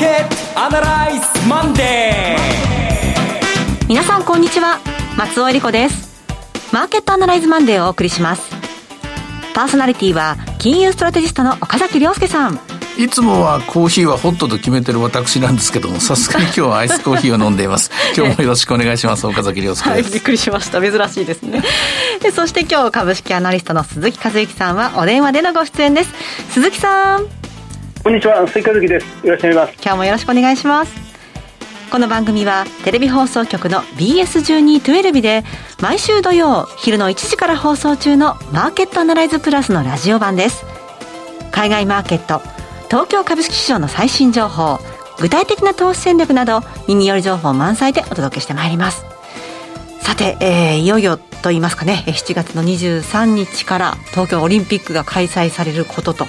ケットアナライズマンデー皆さんこんにちは松尾英里子ですマーケットアナライズマンデーをお送りしますパーソナリティは金融ストラテジストの岡崎良介さんいつもはコーヒーはホットと決めてる私なんですけども、さすがに今日はアイスコーヒーを飲んでいます。今日もよろしくお願いします。岡崎良介はい。びっくりしました。珍しいですね。でそして今日株式アナリストの鈴木一之さんはお電話でのご出演です。鈴木さん。こんにちは、鈴木和之です。よろしくお願いします。今日もよろしくお願いします。この番組はテレビ放送局の BS1212 で毎週土曜昼の1時から放送中のマーケットアナライズプラスのラジオ版です。海外マーケット東京株式市場の最新情報具体的な投資戦略など耳寄り情報満載でお届けしてまいりますさて、えー、いよいよと言いますかね7月の23日から東京オリンピックが開催されることと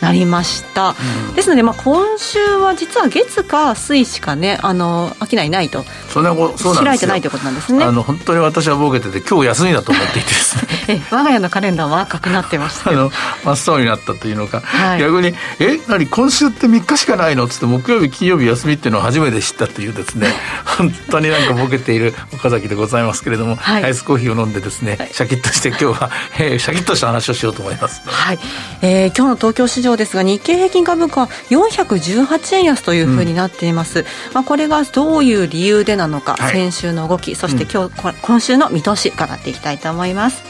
なりました、うん、ですので、まあ、今週は実は月か水しかねあの商いないと。そんなそう開いてないということなんですね。あの本当に私はボケてて今日休みだと思っていてですね。え我が家のカレンダーは赤くなって。ましたあの真っ青になったというのか、はい、逆に「え何今週って3日しかないの?」っつって木曜日金曜日休みっていうのを初めて知ったというですね。本当になんかボケている岡崎でございますけれども、はい、アイスコーヒーを飲んでですね、はい、シャキッとして今日は、えー、シャキッとした話をしようと思います、はい。えー、今日の東京市場ですが日経平均株価418円安というふうになっています、うん、まあ、これがどういう理由でなのか、先週の動きそして今日、うん、今週の見通し伺っていきたいと思います。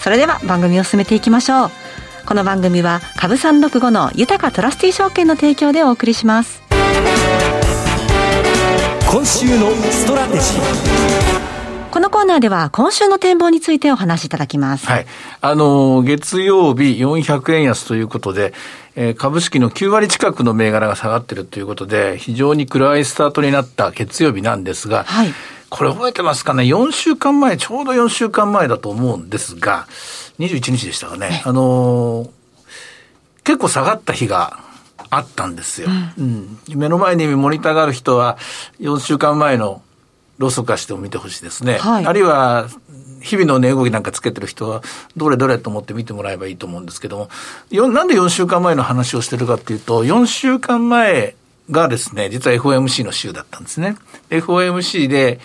それでは番組を進めていきましょう。この番組は株365の豊トラスティ証券の提供でお送りします。今週のストラテジーこのコーナーでは今週の展望についてお話しいただきます。はい。あの、月曜日400円安ということで、えー、株式の9割近くの銘柄が下がっているということで、非常に暗いスタートになった月曜日なんですが、はい。これ覚えてますかね ?4 週間前、ちょうど4週間前だと思うんですが、21日でしたかね。あのー、結構下がった日があったんですよ。うん、うん、目の前にモニターがある人は、4週間前のロス化しても見てほしいですね。はい、あるいは、日々の値動きなんかつけてる人は、どれどれと思って見てもらえばいいと思うんですけども、なんで4週間前の話をしてるかっていうと、4週間前がですね、実は FOMC の週だったんですね。FOMC で、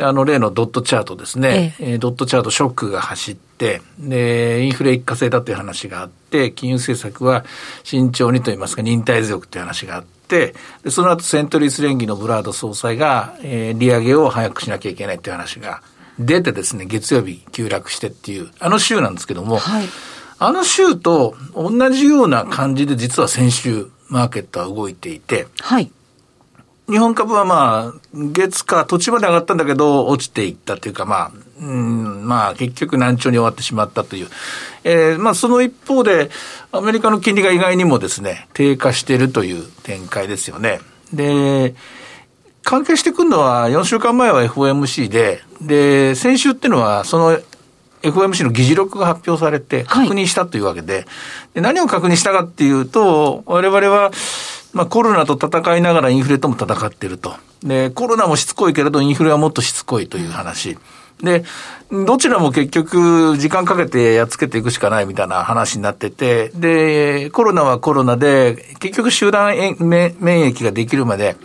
あの例のドットチャートですね、ええドットチャートショックが走って、で、インフレ一過性だという話があって、金融政策は慎重にといいますか、忍耐強くという話があって、でその後セントリース連議のブラード総裁が、えー、利上げを早くしなきゃいけないという話が出てですね、月曜日急落してっていう、あの週なんですけども、はい、あの週と同じような感じで実は先週、マーケットは動いていて、はい。日本株はまあ、月か途中まで上がったんだけど、落ちていったというか、まあ、うん、まあ、結局難聴に終わってしまったという。えー、まあ、その一方で、アメリカの金利が意外にもですね、低下しているという展開ですよね。で、関係してくるのは、4週間前は FOMC で、で、先週っていうのは、その FOMC の議事録が発表されて、確認したというわけで、はい、で何を確認したかっていうと、我々は、まあコロナと戦いながらインフレとも戦っていると。で、コロナもしつこいけれどインフレはもっとしつこいという話。で、どちらも結局時間かけてやっつけていくしかないみたいな話になってて、で、コロナはコロナで、結局集団免疫ができるまで、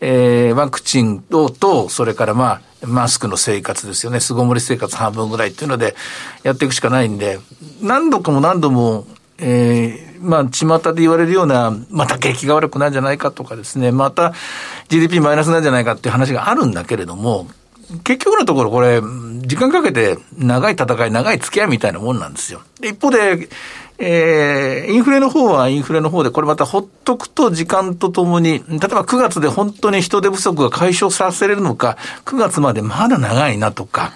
えー、ワクチンと、と、それからまあ、マスクの生活ですよね。巣ごもり生活半分ぐらいっていうので、やっていくしかないんで、何度かも何度もえー、まあ、巷で言われるような、また景気が悪くなるんじゃないかとかですね、また GDP マイナスなんじゃないかっていう話があるんだけれども、結局のところこれ、時間かけて長い戦い、長い付き合いみたいなもんなんですよ。で、一方で、えー、インフレの方はインフレの方で、これまたほっとくと時間とともに、例えば9月で本当に人手不足が解消させれるのか、9月までまだ長いなとか、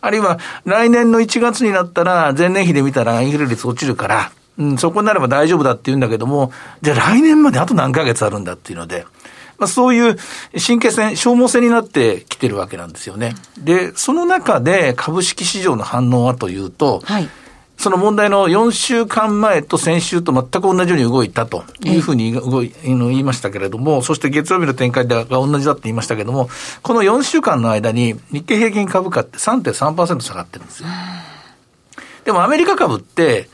あるいは来年の1月になったら前年比で見たらインフレ率落ちるから、うん、そこになれば大丈夫だって言うんだけども、じゃあ来年まであと何ヶ月あるんだっていうので、まあ、そういう神経戦、消耗戦になってきてるわけなんですよね。で、その中で株式市場の反応はというと、はい、その問題の4週間前と先週と全く同じように動いたというふうに動い言いましたけれども、そして月曜日の展開が同じだって言いましたけれども、この4週間の間に日経平均株価って3.3%下がってるんですよ。でもアメリカ株って、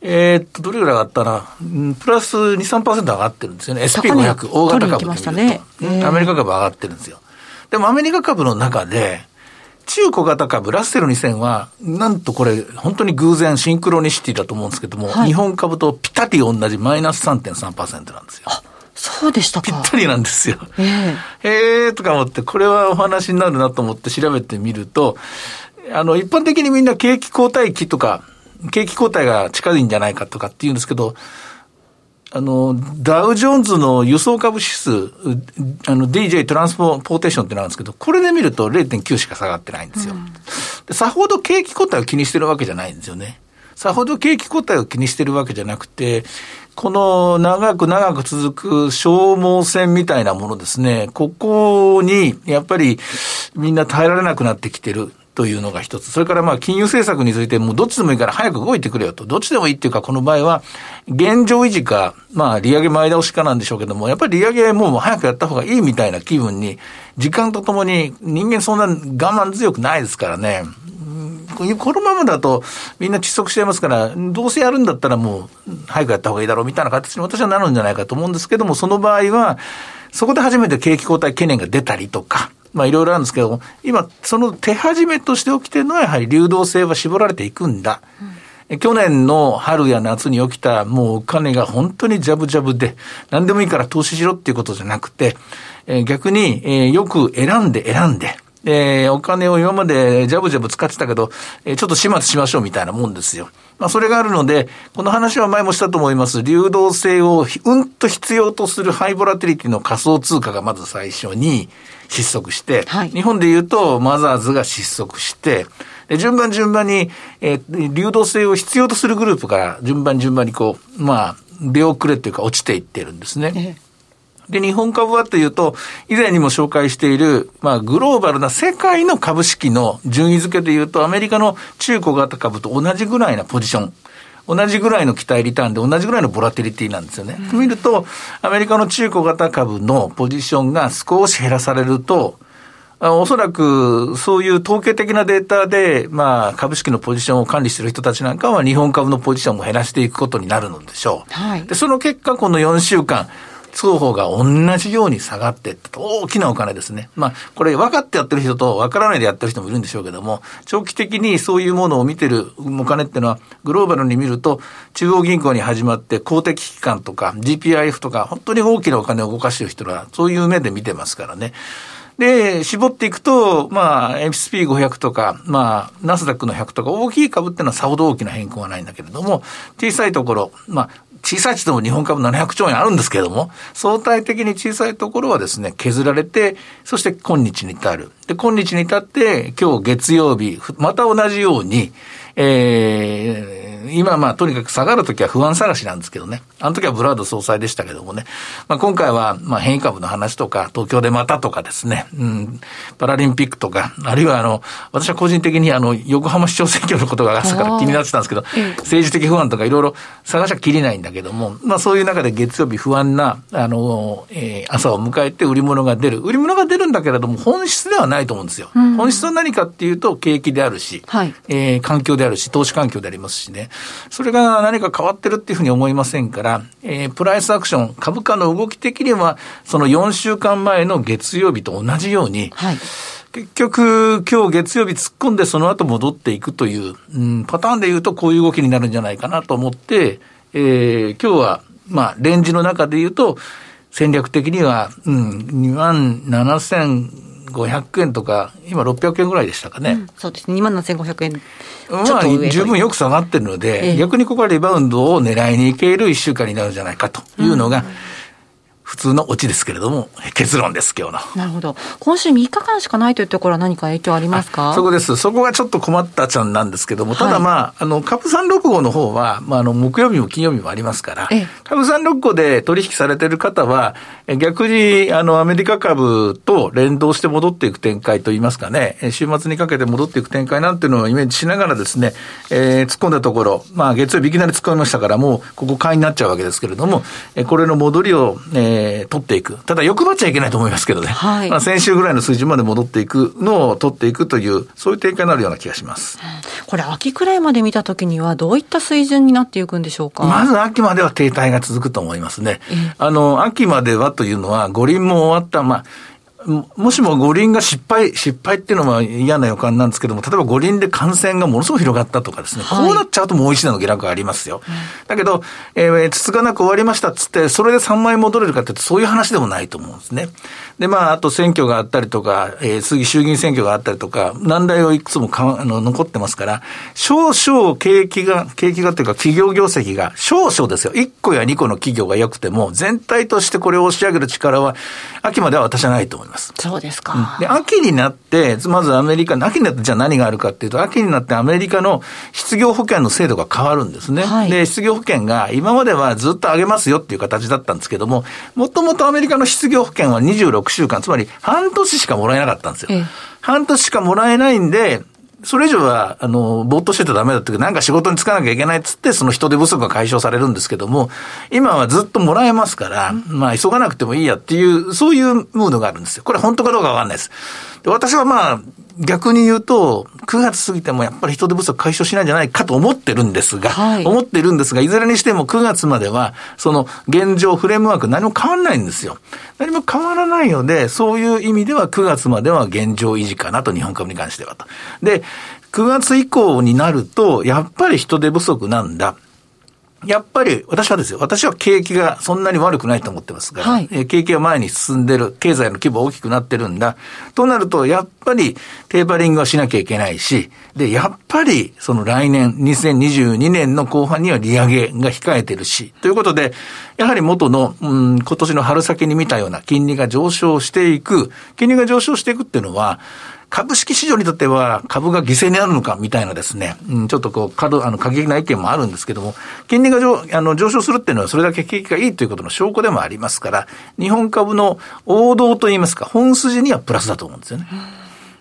えー、っと、どれぐらい上がったな、プラス2、3%上がってるんですよね。SP500、大型株でねえー、アメリカ株上がってるんですよ。でもアメリカ株の中で、中小型株、ラッセル2000は、なんとこれ、本当に偶然、シンクロニシティだと思うんですけども、はい、日本株とピタリ同じマイナス3.3%なんですよ。そうでしたか。ぴったりなんですよ。えー、えーとか思って、これはお話になるなと思って調べてみると、あの、一般的にみんな景気後退期とか、景気後退が近いんじゃないかとかって言うんですけど、あの、ダウジョーンズの輸送株指数、あの、DJ トランスポーテーションってなんですけど、これで見ると0.9しか下がってないんですよ。うん、さほど景気後退を気にしてるわけじゃないんですよね。さほど景気後退を気にしてるわけじゃなくて、この長く長く続く消耗戦みたいなものですね、ここにやっぱりみんな耐えられなくなってきてる。というのが一つ。それからまあ金融政策についてもうどっちでもいいから早く動いてくれよと。どっちでもいいっていうかこの場合は現状維持か、まあ利上げ前倒しかなんでしょうけども、やっぱり利上げもう早くやった方がいいみたいな気分に、時間とともに人間そんな我慢強くないですからね。このままだとみんな窒息しちゃいますから、どうせやるんだったらもう早くやった方がいいだろうみたいな形に私はなるんじゃないかと思うんですけども、その場合は、そこで初めて景気後退懸念が出たりとか、まあいろいろあるんですけども、今、その手始めとして起きてるのはやはり流動性は絞られていくんだ。うん、去年の春や夏に起きたもうお金が本当にジャブジャブで、何でもいいから投資しろっていうことじゃなくて、えー、逆に、えー、よく選んで選んで、えー、お金を今までジャブジャブ使ってたけど、えー、ちょっと始末しましょうみたいなもんですよ。まあ、それがあるので、この話は前もしたと思います。流動性をうんと必要とするハイボラティリティの仮想通貨がまず最初に失速して、はい、日本で言うとマザーズが失速して、順番順番に、えー、流動性を必要とするグループから順番順番にこう、まあ、出遅れっていうか落ちていってるんですね。ええで、日本株はというと、以前にも紹介している、まあ、グローバルな世界の株式の順位付けでいうと、アメリカの中古型株と同じぐらいなポジション。同じぐらいの期待リターンで同じぐらいのボラティリティなんですよね。うん、見ると、アメリカの中古型株のポジションが少し減らされると、おそらく、そういう統計的なデータで、まあ、株式のポジションを管理している人たちなんかは、日本株のポジションも減らしていくことになるのでしょう。はい、で、その結果、この4週間、双方が同じように下がってった。大きなお金ですね。まあ、これ分かってやってる人と分からないでやってる人もいるんでしょうけども、長期的にそういうものを見てるお金っていうのは、グローバルに見ると、中央銀行に始まって公的機関とか GPIF とか、本当に大きなお金を動かしてる人は、そういう目で見てますからね。で、絞っていくと、まあ、SP500 とか、まあ、ナスダックの100とか、大きい株っていうのはさほど大きな変更はないんだけれども、小さいところ、まあ、小さいとも日本株700兆円あるんですけれども、相対的に小さいところはですね、削られて、そして今日に至る。で、今日に至って、今日月曜日、また同じように、えー、今まあとにかく下がるときは不安探しなんですけどね。あの時はブラード総裁でしたけどもね。まあ今回はまあ変異株の話とか、東京でまたとかですね、うん、パラリンピックとか、あるいはあの、私は個人的にあの、横浜市長選挙のことが朝から気になってたんですけど、政治的不安とかいろいろ探しはきりないんだけども、まあそういう中で月曜日不安な、あの、えー、朝を迎えて売り物が出る。売り物が出るんだけれども、本質ではないと思うんですよ。うん、本質は何かっていうと、景気であるし、はい、えー、環境であるし、投資環境でありますしね。それが何か変わってるっていうふうに思いませんから、えー、プライスアクション、株価の動き的には、その4週間前の月曜日と同じように、はい。結局、今日月曜日突っ込んでその後戻っていくという、うん、パターンで言うとこういう動きになるんじゃないかなと思って、えー、今日は、まあ、レンジの中で言うと、戦略的には、うん、2万7500円とか、今600円ぐらいでしたかね。うん、そうですね、2万7500円。まあ、十分よく下がってるので、え逆にここはリバウンドを狙いにいける一週間になるんじゃないかというのが、うん普通のオチですけれども、結論です、今日の。なるほど。今週3日間しかないというところは何か影響ありますか？そこです。そこがちょっと困ったちゃんなんですけども、ただまあ、はい、あの、株365の方は、まあ、あの、木曜日も金曜日もありますから、株365で取引されている方は、逆に、あの、アメリカ株と連動して戻っていく展開といいますかね、週末にかけて戻っていく展開なんていうのをイメージしながらですね、えー、突っ込んだところ、まあ、月曜日いきなり突っ込みましたから、もう、ここ買いになっちゃうわけですけれども、これの戻りを、えーえー、取っていく。ただ欲張っちゃいけないと思いますけどね。はい。まあ先週ぐらいの水準まで戻っていくのを取っていくという、そういう展開になるような気がします。これ秋くらいまで見たときにはどういった水準になっていくんでしょうか？まず秋までは停滞が続くと思いますね。あの、秋まではというのは五輪も終わった、まあ、もしも五輪が失敗、失敗っていうのは嫌な予感なんですけども、例えば五輪で感染がものすごく広がったとかですね、はい、こうなっちゃうともう一段の下落がありますよ。うん、だけど、えー、つつがなく終わりましたっつって、それで3万円戻れるかってそういう話でもないと思うんですね。で、まあ、あと選挙があったりとか、えー、次衆議院選挙があったりとか、難題をいくつもかあの残ってますから、少々景気が、景気がっていうか企業業績が少々ですよ。1個や2個の企業が良くても、全体としてこれを押し上げる力は、秋までは私はないと思います。そうですか。で、秋になって、まずアメリカ、秋になってじゃあ何があるかっていうと、秋になってアメリカの失業保険の制度が変わるんですね。はい、で、失業保険が今まではずっと上げますよっていう形だったんですけども、もともとアメリカの失業保険は26週間、つまり半年しかもらえなかったんですよ。ええ、半年しかもらえないんで、それ以上は、あの、ぼーっとしててダメだってなんか仕事に就かなきゃいけないっつって、その人手不足が解消されるんですけども、今はずっともらえますから、まあ、急がなくてもいいやっていう、そういうムードがあるんですよ。これ本当かどうかわかんないです。で私はまあ、逆に言うと、9月過ぎてもやっぱり人手不足解消しないんじゃないかと思ってるんですが、はい、思ってるんですが、いずれにしても9月までは、その現状、フレームワーク何も変わらないんですよ。何も変わらないので、そういう意味では9月までは現状維持かなと、日本株に関してはと。で、9月以降になると、やっぱり人手不足なんだ。やっぱり、私はですよ、私は景気がそんなに悪くないと思ってますから、はい、景気が前に進んでる、経済の規模大きくなってるんだ。となると、やっぱりテーパリングはしなきゃいけないし、で、やっぱり、その来年、2022年の後半には利上げが控えてるし、ということで、やはり元の、うん、今年の春先に見たような金利が上昇していく、金利が上昇していくっていうのは、株式市場にとっては株が犠牲になるのかみたいなですね、うん、ちょっとこう、過度、あの、過激な意見もあるんですけども、金利が上あの上昇するっていうのはそれだけ景気がいいということの証拠でもありますから、日本株の王道といいますか、本筋にはプラスだと思うんですよね。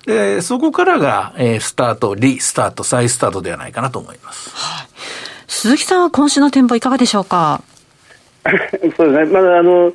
で、そこからが、えー、スタート、リスタート、再スタートではないかなと思います。はい。鈴木さんは今週の展望いかがでしょうか？そうですね。まだあの、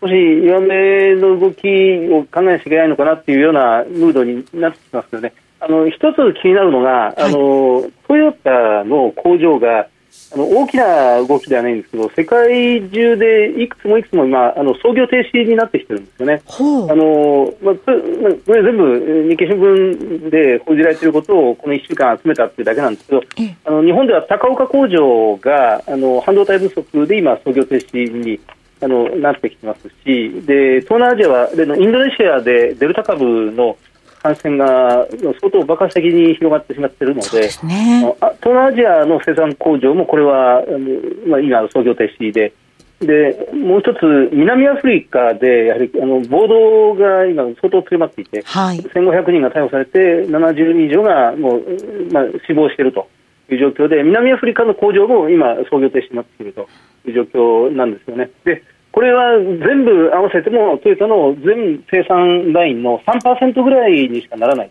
少し弱めの動きを考えなきゃいけないのかなっていうようなムードになってきますよね。あの一つ気になるのが、はい、あのトヨタの工場があの大きな動きではないんですけど、世界中でいくつもいくつも今、あの創業停止になってきてるんですよね。あのまあ、これ全部、日経新聞で報じられていることをこの1週間集めたっていうだけなんですけど、あの日本では高岡工場があの半導体不足で今、創業停止にあのなってきてますしで東南アジアはでインドネシアでデルタ株の感染が相当爆発的に広がってしまっているので、ね、東南アジアの生産工場もこれは、まあ、今、創業停止で。でもう一つ、南アフリカでやはりあの暴動が今、相当強まっていて、はい、1500人が逮捕されて、70人以上がもう、まあ、死亡しているという状況で、南アフリカの工場も今、創業停止になっているという状況なんですよね。でこれは全部合わせてもトヨタの全生産ラインの3%ぐらいにしかならない。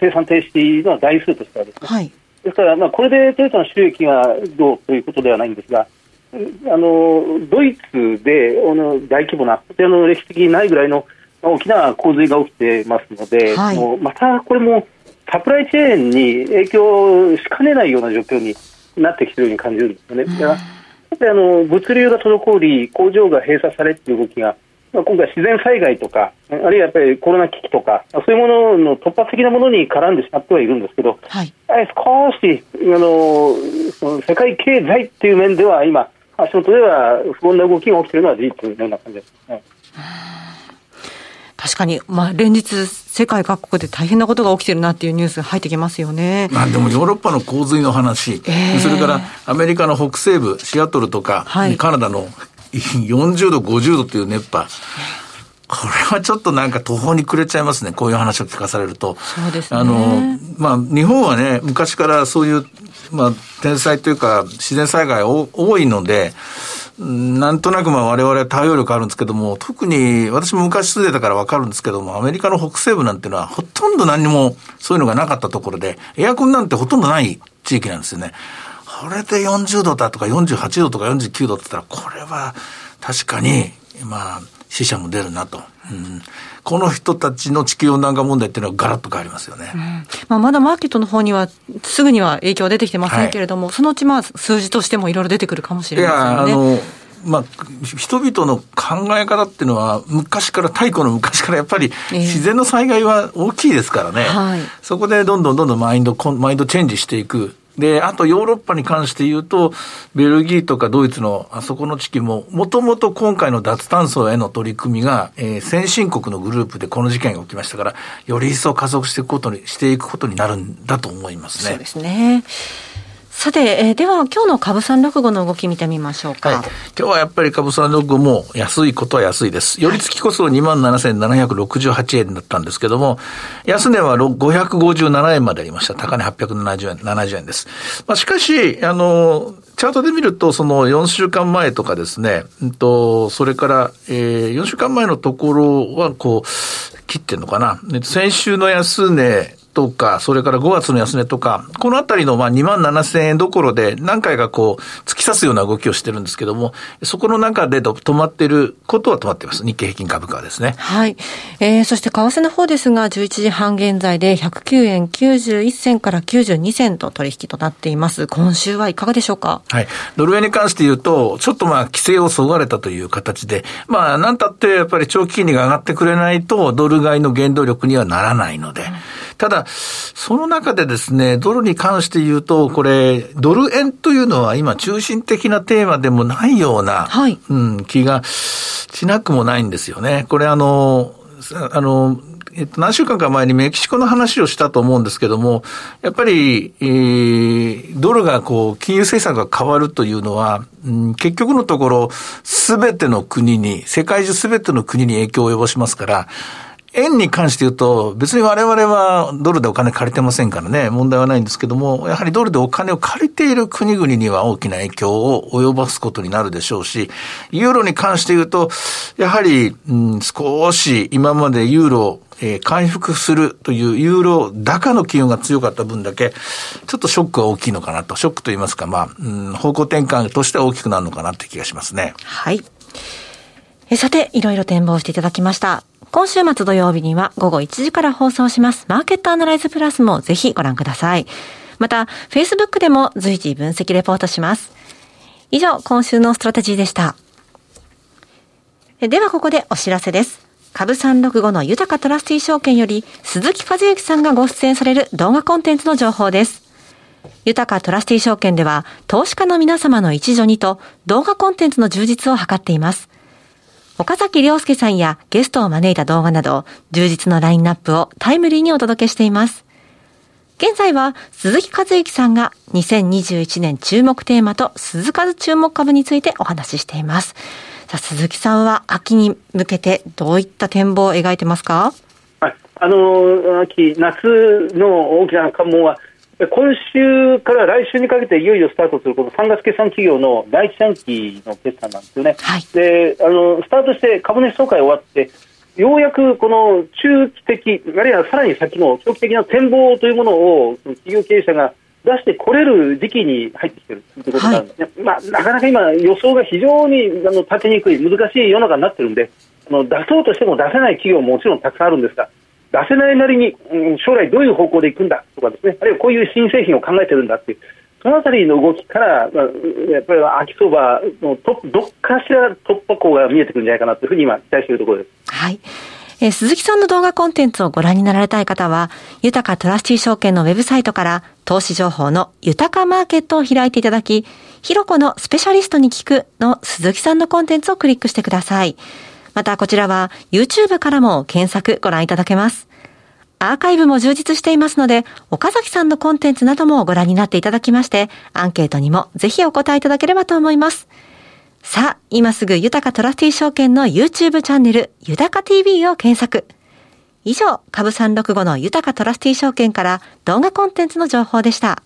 生産停止の台数としてはですね、はい、ですから、まあ、これでトヨタの収益がどうということではないんですがあのドイツであの大規模なこちらの歴史的にないぐらいの大きな洪水が起きてますので、はい、もうまたこれもサプライチェーンに影響しかねないような状況になってきているように感じるんですよね。うんあの物流が滞り、工場が閉鎖されという動きが、まあ、今回、自然災害とか、あるいはやっぱりコロナ危機とか、そういうものの突発的なものに絡んでしまってはいるんですけど、はい、少しあのその世界経済っていう面では、今、足元では不穏な動きが起きているのは事実のような感じですね。確かに、まあ、連日、世界各国で大変なことが起きてるなっていうニュースが入ってきますよね。まあ、でもヨーロッパの洪水の話、えー、それからアメリカの北西部、シアトルとか、はい、カナダの40度、50度という熱波。これはちょっとなんか途方に暮れちゃいますね。こういう話を聞かされると。そうですね。あの、まあ、日本はね、昔からそういう、まあ、天災というか、自然災害多いので、なんとなくまあ我々は対応力あるんですけども、特に私も昔住んでたからわかるんですけども、アメリカの北西部なんていうのはほとんど何もそういうのがなかったところで、エアコンなんてほとんどない地域なんですよね。これで40度だとか48度とか49度って言ったら、これは確かに、まあ、死者も出るなと。うんこの人たちの地球温暖化問題っていうのはガラッと変わりますよね。うん、まあ、まだマーケットの方にはすぐには影響は出てきてませんけれども、はい、そのうちまあ数字としてもいろいろ出てくるかもしれませんね。いや、あの、まあ、人々の考え方っていうのは、昔から、太古の昔からやっぱり、自然の災害は大きいですからね、えーはい、そこでどんどんどんどんマインド、マインドチェンジしていく。で、あとヨーロッパに関して言うと、ベルギーとかドイツのあそこの地域も、もともと今回の脱炭素への取り組みが、えー、先進国のグループでこの事件が起きましたから、より一層加速していくことに、していくことになるんだと思いますね。そうですね。さて、えー、では今日の株三六五の動き見てみましょうか。はい、今日はやっぱり株三六五も安いことは安いです。寄り付きこそ27,768円だったんですけども、安値は557円までありました。高値870円、70円です。まあ、しかし、あの、チャートで見ると、その4週間前とかですね、と、それから、えー、4週間前のところは、こう、切ってんのかな。先週の安値とか、それから5月の安値とか、このあたりのまあ2万7千円どころで何回かこう、突き刺すような動きをしてるんですけども、そこの中で止まっていることは止まっています。日経平均株価はですね。はい。えー、そして為替の方ですが、11時半現在で109円91銭から92銭と取引となっています。今週はいかがでしょうか？はい。ドル円に関して言うと、ちょっとまあ、規制をそがれたという形で、まあ、なんたってやっぱり長期金利が上がってくれないと、ドル買いの原動力にはならないので、うんただ、その中でですね、ドルに関して言うと、これ、ドル円というのは今中心的なテーマでもないような、はい、うん、気がしなくもないんですよね。これあの、あの、えっと、何週間か前にメキシコの話をしたと思うんですけども、やっぱり、えー、ドルがこう、金融政策が変わるというのは、うん、結局のところ、すべての国に、世界中すべての国に影響を及ぼしますから、円に関して言うと、別に我々はドルでお金借りてませんからね、問題はないんですけども、やはりドルでお金を借りている国々には大きな影響を及ぼすことになるでしょうし、ユーロに関して言うと、やはり、うん、少し今までユーロ、えー、回復するというユーロ高の機運が強かった分だけ、ちょっとショックは大きいのかなと、ショックと言いますか、まあ、うん、方向転換としては大きくなるのかなって気がしますね。はい。えさて、いろいろ展望していただきました。今週末土曜日には午後1時から放送しますマーケットアナライズプラスもぜひご覧ください。また、Facebook でも随時分析レポートします。以上、今週のストラテジーでした。ではここでお知らせです。株365の豊トラスティ証券より鈴木一之さんがご出演される動画コンテンツの情報です。豊かトラスティ証券では投資家の皆様の一助にと動画コンテンツの充実を図っています。岡崎良介さんやゲストを招いた動画など、充実のラインナップをタイムリーにお届けしています。現在は鈴木和之さんが2021年注目テーマと鈴数注目株についてお話ししています。さあ、鈴木さんは秋に向けてどういった展望を描いてますか？あの、秋、夏の大きな関門は今週から来週にかけていよいよスタートするこの3月決算企業の第一四半期の決算なんですよね、はい、であのスタートして株主総会終わってようやくこの中期的、あるいはさらに先の長期的な展望というものを企業経営者が出してこれる時期に入ってきているということなんですね、はい、まあ、なかなか今、予想が非常にあの立てにくい、難しい世の中になっているんで、あの出そうとしても出せない企業ももちろんたくさんあるんですが、出せないなりに、うん、将来どういう方向でいくんだとかですね、あるいはこういう新製品を考えてるんだっていう、そのあたりの動きから、まあ、やっぱり秋相場のト、どっかしら突破口が見えてくるんじゃないかなというふうに今、期待しているところです。はい。えー、鈴木さんの動画コンテンツをご覧になられたい方は、豊かトラスティ証券のウェブサイトから投資情報の豊かマーケットを開いていただき、ひろこのスペシャリストに聞くの鈴木さんのコンテンツをクリックしてください。またこちらは YouTube からも検索ご覧いただけます。アーカイブも充実していますので、岡崎さんのコンテンツなどもご覧になっていただきまして、アンケートにもぜひお答えいただければと思います。さあ、今すぐ豊かトラスティ証券の YouTube チャンネル、豊か TV を検索。以上、株365の豊かトラスティ証券から動画コンテンツの情報でした。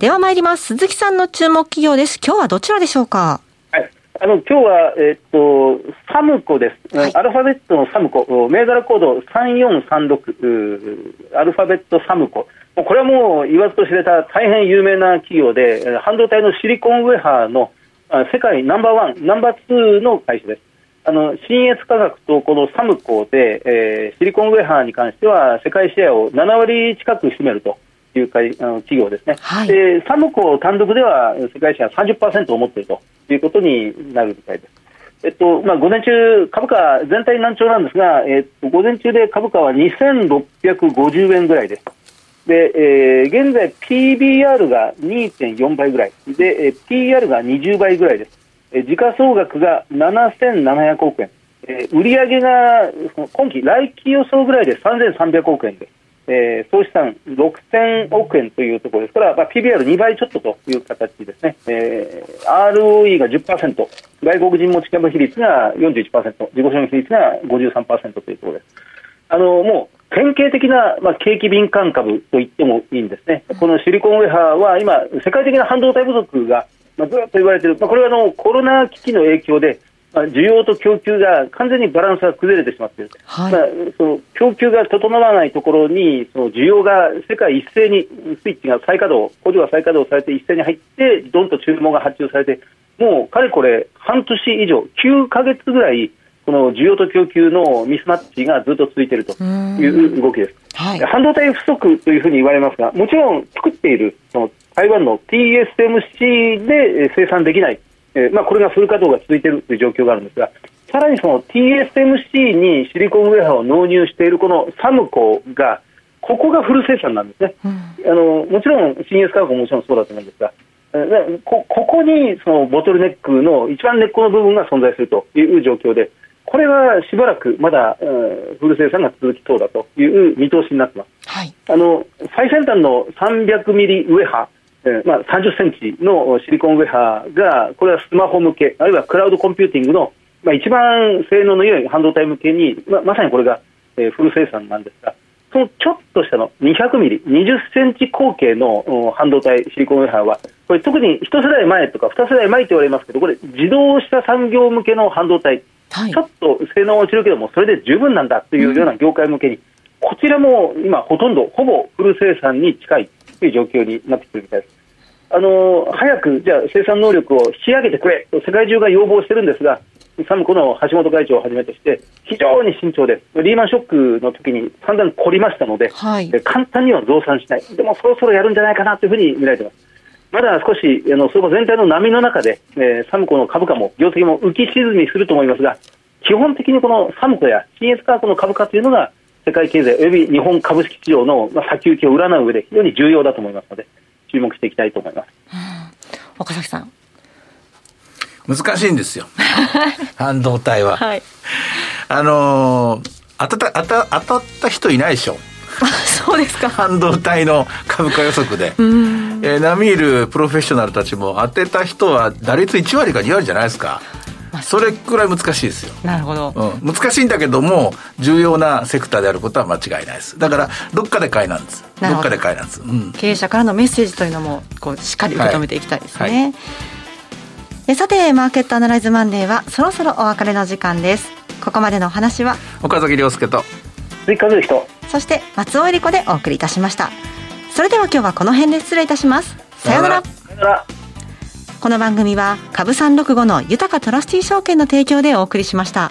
では参ります。鈴木さんの注目企業です。今日はどちらでしょうか？あの今日は、えっと、サムコです、はい、アルファベットのサムコ、銘柄コード3436、アルファベットサムコ、これはもう言わずと知れた大変有名な企業で、半導体のシリコンウェハーの世界ナンバーワン、ナンバーツーの会社です。あの新越化学とこのサムコで、えー、シリコンウェハーに関しては世界シェアを7割近く占めるという会あの企業ですね、はい、でサムコ単独では世界シェア30%を持っているということになるみたいです。えっとまあ、午前中、株価全体難聴なんですが、えっと、午前中で株価は2650円ぐらいです。で、えー、現在 PBR が2.4倍ぐらい。で、えー、PR が20倍ぐらいです、えー、時価総額が7700億円、えー、売上が今期来期予想ぐらいで3300億円で、えー、総資産6000億円というところですから、まあ、PBR2 倍ちょっとという形ですね、えー、ROE が10%外国人持ち株比率が41%自己資本比率が53%というところです。あのもう典型的な、まあ、景気敏感株と言ってもいいんですね、このシリコンウェハーは今、世界的な半導体不足が、まあ、ずっと言われている、まあ、これはあのコロナ危機の影響で、需要と供給が完全にバランスが崩れてしまっている、はい、まあ、その供給が整わないところに、その需要が世界一斉にスイッチが再稼働、工場が再稼働されて一斉に入って、どんと注文が発注されて、もうかれこれ半年以上、9か月ぐらい、この需要と供給のミスマッチがずっと続いているという動きです。はい、半導体不足というふうに言われますが、もちろん作っているその台湾の TSMC で生産できない、えー、まあ、これがフル稼働が続いているという状況があるんですが、さらにその TSMC にシリコンウェアを納入しているこのサムコが、ここがフル生産なんですね。うん、あのもちろん、新越価格ももちろんそうだと思うんですが、こここにそのボトルネックの一番根っこの部分が存在するという状況で、これはしばらくまだ、うん、フル生産が続きそうだという見通しになってます。はい、あの最先端の300ミリウェハえーまあ、30センチのシリコンウェハーが、これはスマホ向け、あるいはクラウドコンピューティングの、まあ、一番性能の良い半導体向けに、ままさにこれが、えー、フル生産なんですが、そのちょっと下の200ミリ、20センチ口径の半導体シリコンウェハーは、これ特に1世代前とか2世代前と言われますけど、これ自動車産業向けの半導体、はい、ちょっと性能は落ちるけども、それで十分なんだというような業界向けに、うん、こちらも今、ほとんど、ほぼフル生産に近いという状況になってくるみたいです。あの早くじゃあ生産能力を引き上げてくれと世界中が要望してるんですが、サムコの橋本会長をはじめとして、非常に慎重で、リーマンショックの時に散々凝りましたので、はい、簡単には増産しない、でもそろそろやるんじゃないかなというふうに見られています。まだ少しあの相場全体の波の中で、えー、サムコの株価も業績も浮き沈みすると思いますが、基本的にこのサムコや新越価格の株価というのが、世界経済および日本株式市場の先行きを占う上で非常に重要だと思いますので、注目していきたいと思います。岡崎さん。難しいんですよ。半導体は。はい。あのー、当たった、当た当たった人いないでしょ。そうですか。半導体の株価予測で。えー、並みいるプロフェッショナルたちも当てた人は打率1割か2割じゃないですか。それくらい難しいですよ。なるほど、うん。難しいんだけども、重要なセクターであることは間違いないです。だから、どっかで買いなんです。どっかで買いなんです、うん。経営者からのメッセージというのも、こう、しっかり受け止めていきたいですね。はいはいえさてマーケットアナライズマンデーはそろそろお別れの時間ですここまでのお話は岡崎亮介と追加る人そして松尾恵理子でお送りいたしましたそれでは今日はこの辺で失礼いたしますさようならこの番組は株三六五の豊かトラスティ証券の提供でお送りしました。